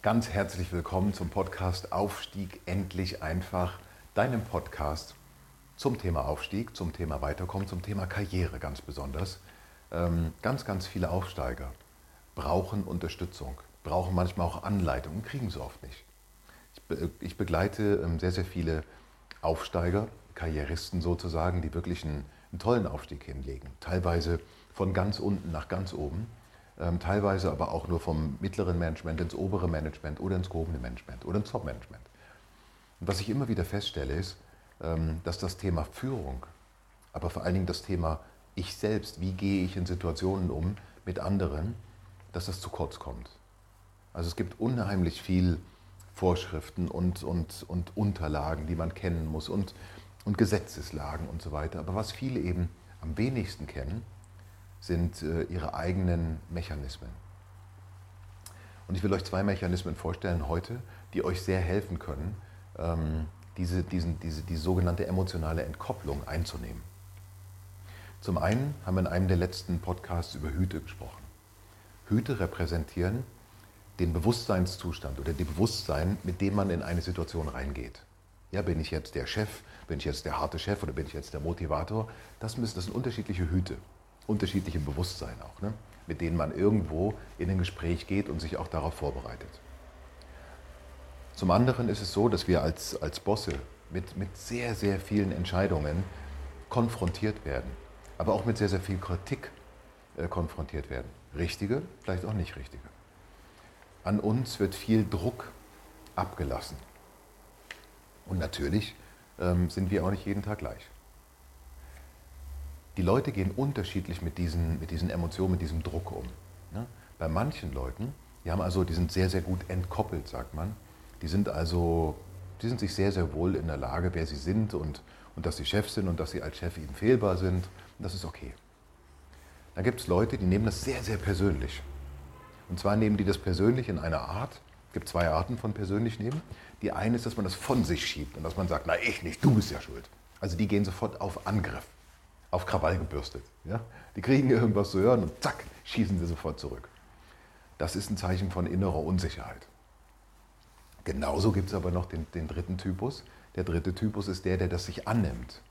Ganz herzlich willkommen zum Podcast Aufstieg endlich einfach, deinem Podcast zum Thema Aufstieg, zum Thema Weiterkommen, zum Thema Karriere ganz besonders. Ähm, ganz, ganz viele Aufsteiger brauchen Unterstützung, brauchen manchmal auch Anleitung und kriegen sie oft nicht. Ich, be ich begleite ähm, sehr, sehr viele Aufsteiger, Karrieristen sozusagen, die wirklich einen, einen tollen Aufstieg hinlegen. Teilweise von ganz unten nach ganz oben teilweise aber auch nur vom mittleren Management ins obere Management oder ins gehobene Management oder ins Top-Management. Und was ich immer wieder feststelle, ist, ähm, dass das Thema Führung, aber vor allen Dingen das Thema ich selbst, wie gehe ich in Situationen um mit anderen, dass das zu kurz kommt. Also es gibt unheimlich viel Vorschriften und, und, und Unterlagen, die man kennen muss und, und Gesetzeslagen und so weiter. Aber was viele eben am wenigsten kennen, sind äh, ihre eigenen Mechanismen. Und ich will euch zwei Mechanismen vorstellen heute, die euch sehr helfen können, ähm, diese, diesen, diese, die sogenannte emotionale Entkopplung einzunehmen. Zum einen haben wir in einem der letzten Podcasts über Hüte gesprochen. Hüte repräsentieren den Bewusstseinszustand oder die Bewusstsein, mit dem man in eine Situation reingeht. Ja, bin ich jetzt der Chef, bin ich jetzt der harte Chef oder bin ich jetzt der Motivator? Das, müssen, das sind unterschiedliche Hüte unterschiedliche Bewusstsein auch, ne? mit denen man irgendwo in ein Gespräch geht und sich auch darauf vorbereitet. Zum anderen ist es so, dass wir als, als Bosse mit, mit sehr, sehr vielen Entscheidungen konfrontiert werden, aber auch mit sehr, sehr viel Kritik äh, konfrontiert werden. Richtige, vielleicht auch nicht richtige. An uns wird viel Druck abgelassen. Und natürlich ähm, sind wir auch nicht jeden Tag gleich die Leute gehen unterschiedlich mit diesen, mit diesen Emotionen, mit diesem Druck um. Ne? Bei manchen Leuten, die haben also, die sind sehr, sehr gut entkoppelt, sagt man. Die sind also, die sind sich sehr, sehr wohl in der Lage, wer sie sind und, und dass sie Chef sind und dass sie als Chef eben fehlbar sind. Und das ist okay. Dann gibt es Leute, die nehmen das sehr, sehr persönlich. Und zwar nehmen die das persönlich in einer Art, es gibt zwei Arten von persönlich nehmen. Die eine ist, dass man das von sich schiebt und dass man sagt, na ich nicht, du bist ja schuld. Also die gehen sofort auf Angriff auf Krawall gebürstet. Ja? Die kriegen irgendwas zu hören und zack, schießen sie sofort zurück. Das ist ein Zeichen von innerer Unsicherheit. Genauso gibt es aber noch den, den, dritten Typus. Der dritte Typus ist der, der das sich annimmt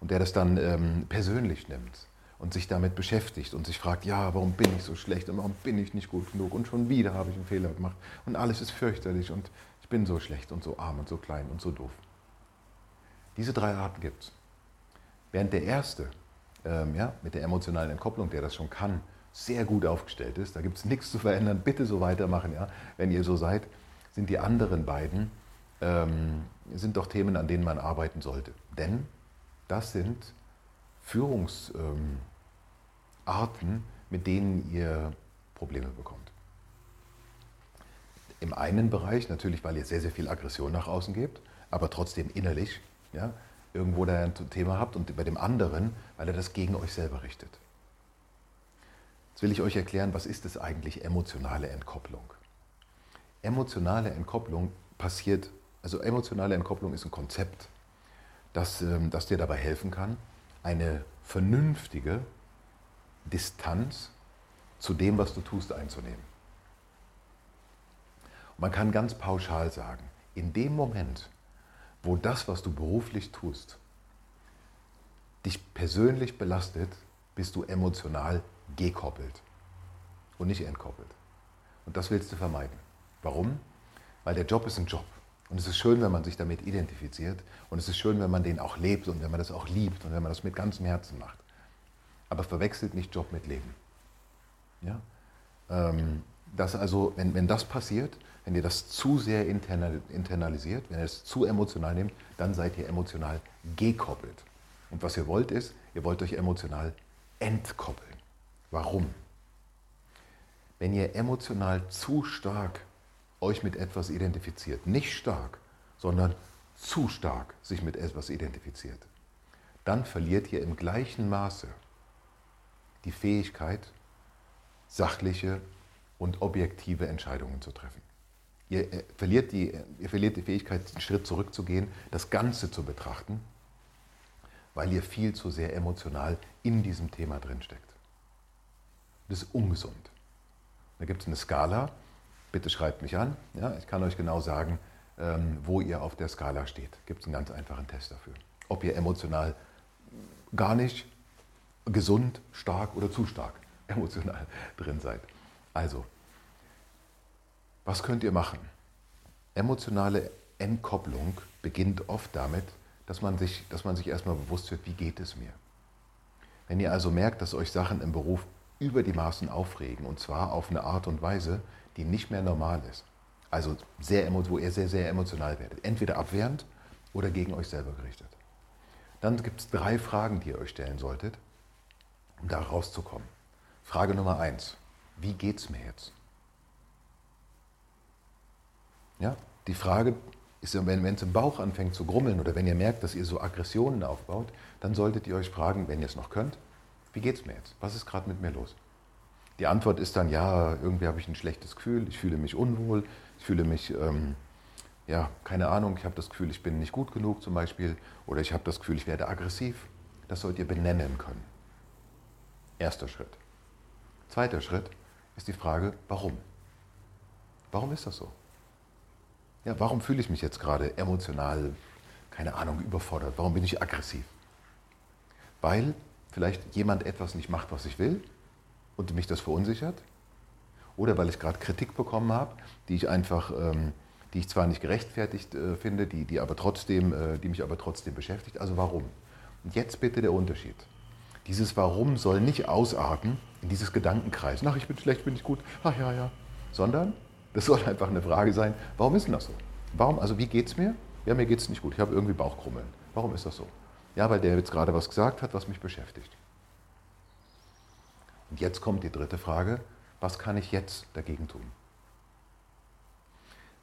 und der das dann ähm, persönlich nimmt und sich damit beschäftigt und sich fragt, ja, warum bin ich so schlecht und warum bin ich nicht gut genug und schon wieder habe ich einen Fehler gemacht und alles ist fürchterlich und ich bin so schlecht und so arm und so klein und so doof. Diese drei Arten gibt es. Während der erste, ähm, ja, mit der emotionalen Entkopplung, der das schon kann, sehr gut aufgestellt ist, da gibt es nichts zu verändern, bitte so weitermachen, ja, wenn ihr so seid, sind die anderen beiden, ähm, sind doch Themen, an denen man arbeiten sollte. Denn das sind Führungsarten, ähm, mit denen ihr Probleme bekommt. Im einen Bereich natürlich, weil ihr sehr, sehr viel Aggression nach außen gebt, aber trotzdem innerlich ja, irgendwo da ein Thema habt und bei dem anderen, weil er das gegen euch selber richtet. Jetzt will ich euch erklären, was ist es eigentlich emotionale Entkopplung? Emotionale Entkopplung passiert, also emotionale Entkopplung ist ein Konzept, das, ähm, das dir dabei helfen kann, eine vernünftige Distanz zu dem, was du tust, einzunehmen. Und man kann ganz pauschal sagen, in dem Moment, wo das, was du beruflich tust, dich persönlich belastet, bist du emotional gekoppelt und nicht entkoppelt. Und das willst du vermeiden. Warum? Weil der Job ist ein Job. Und es ist schön, wenn man sich damit identifiziert. Und es ist schön, wenn man den auch lebt und wenn man das auch liebt und wenn man das mit ganzem Herzen macht. Aber verwechselt nicht Job mit Leben. Ja? Ähm, dass also, wenn, wenn das passiert, wenn ihr das zu sehr internalisiert, wenn ihr es zu emotional nehmt, dann seid ihr emotional gekoppelt. Und was ihr wollt ist, ihr wollt euch emotional entkoppeln. Warum? Wenn ihr emotional zu stark euch mit etwas identifiziert, nicht stark, sondern zu stark sich mit etwas identifiziert, dann verliert ihr im gleichen Maße die Fähigkeit, sachliche und objektive Entscheidungen zu treffen. Ihr äh, verliert, die, ihr verliert die Fähigkeit, einen Schritt zurückzugehen, das Ganze zu betrachten, weil ihr viel zu sehr emotional in diesem Thema drinsteckt. Das ist ungesund. Da gibt es eine Skala, bitte schreibt mich an. Ja, ich kann euch genau sagen, ähm, wo ihr auf der Skala steht. Gibt es einen ganz einfachen Test dafür. Ob ihr emotional gar nicht gesund, stark oder zu stark emotional drin seid. Also, was könnt ihr machen? Emotionale Entkopplung beginnt oft damit, dass man sich, dass man sich erstmal bewusst wird, wie geht es mir. Wenn ihr also merkt, dass euch Sachen im Beruf über die Maßen aufregen, und zwar auf eine Art und Weise, die nicht mehr normal ist, also sehr, wo ihr sehr, sehr emotional werdet, entweder abwehrend oder gegen euch selber gerichtet, dann gibt es drei Fragen, die ihr euch stellen solltet, um da rauszukommen. Frage Nummer eins, wie geht es mir jetzt? Ja, die Frage ist, wenn es im Bauch anfängt zu grummeln oder wenn ihr merkt, dass ihr so Aggressionen aufbaut, dann solltet ihr euch fragen, wenn ihr es noch könnt, wie geht es mir jetzt? Was ist gerade mit mir los? Die Antwort ist dann, ja, irgendwie habe ich ein schlechtes Gefühl, ich fühle mich unwohl, ich fühle mich, ähm, ja, keine Ahnung, ich habe das Gefühl, ich bin nicht gut genug zum Beispiel oder ich habe das Gefühl, ich werde aggressiv. Das sollt ihr benennen können. Erster Schritt. Zweiter Schritt ist die Frage, warum? Warum ist das so? Ja, warum fühle ich mich jetzt gerade emotional, keine Ahnung, überfordert? Warum bin ich aggressiv? Weil vielleicht jemand etwas nicht macht, was ich will und mich das verunsichert. Oder weil ich gerade Kritik bekommen habe, die ich einfach, ähm, die ich zwar nicht gerechtfertigt äh, finde, die, die, aber trotzdem, äh, die mich aber trotzdem beschäftigt. Also warum? Und jetzt bitte der Unterschied. Dieses Warum soll nicht ausarten in dieses Gedankenkreis. Ach, ich bin schlecht, bin ich gut. Ach ja, ja. Sondern das soll einfach eine Frage sein, warum ist denn das so? Warum, also wie geht es mir? Ja, mir geht es nicht gut. Ich habe irgendwie Bauchkrummeln. Warum ist das so? Ja, weil der jetzt gerade was gesagt hat, was mich beschäftigt. Und jetzt kommt die dritte Frage, was kann ich jetzt dagegen tun?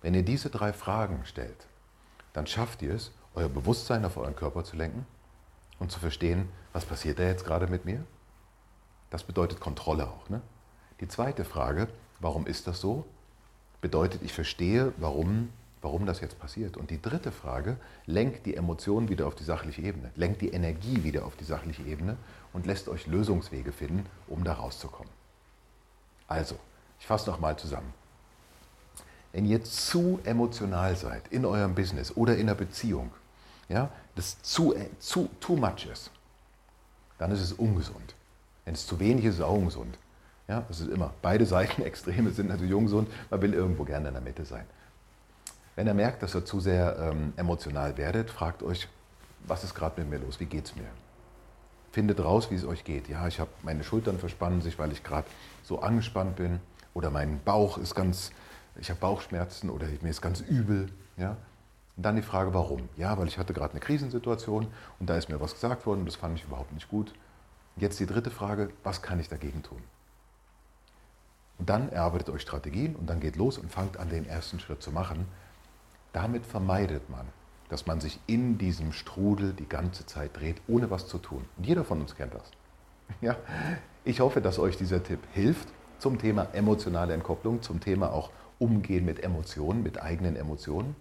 Wenn ihr diese drei Fragen stellt, dann schafft ihr es, euer Bewusstsein auf euren Körper zu lenken und zu verstehen, was passiert da jetzt gerade mit mir? Das bedeutet Kontrolle auch. Ne? Die zweite Frage, warum ist das so? bedeutet, ich verstehe, warum, warum das jetzt passiert. Und die dritte Frage lenkt die Emotionen wieder auf die sachliche Ebene, lenkt die Energie wieder auf die sachliche Ebene und lässt euch Lösungswege finden, um da rauszukommen. Also, ich fasse nochmal zusammen. Wenn ihr zu emotional seid in eurem Business oder in einer Beziehung, ja, das zu, zu too much ist, dann ist es ungesund. Wenn es zu wenig ist, ist es auch ungesund. Ja, das ist immer. Beide Seiten, Extreme sind natürlich ungesund. Man will irgendwo gerne in der Mitte sein. Wenn ihr merkt, dass ihr zu sehr ähm, emotional werdet, fragt euch, was ist gerade mit mir los? Wie geht es mir? Findet raus, wie es euch geht. Ja, ich habe meine Schultern verspannen sich, weil ich gerade so angespannt bin. Oder mein Bauch ist ganz, ich habe Bauchschmerzen oder mir ist ganz übel. Ja? Und dann die Frage, warum? Ja, weil ich hatte gerade eine Krisensituation und da ist mir was gesagt worden und das fand ich überhaupt nicht gut. Jetzt die dritte Frage, was kann ich dagegen tun? Und dann erarbeitet euch Strategien und dann geht los und fangt an, den ersten Schritt zu machen. Damit vermeidet man, dass man sich in diesem Strudel die ganze Zeit dreht, ohne was zu tun. Und jeder von uns kennt das. Ja? Ich hoffe, dass euch dieser Tipp hilft zum Thema emotionale Entkopplung, zum Thema auch Umgehen mit Emotionen, mit eigenen Emotionen.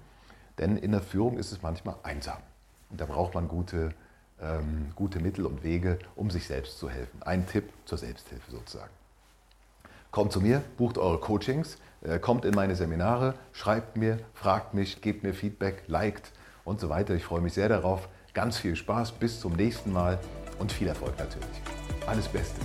Denn in der Führung ist es manchmal einsam. Und da braucht man gute, ähm, gute Mittel und Wege, um sich selbst zu helfen. Ein Tipp zur Selbsthilfe sozusagen. Kommt zu mir, bucht eure Coachings, äh, kommt in meine Seminare, schreibt mir, fragt mich, gebt mir Feedback, liked und so weiter. Ich freue mich sehr darauf. Ganz viel Spaß, bis zum nächsten Mal und viel Erfolg natürlich. Alles Beste.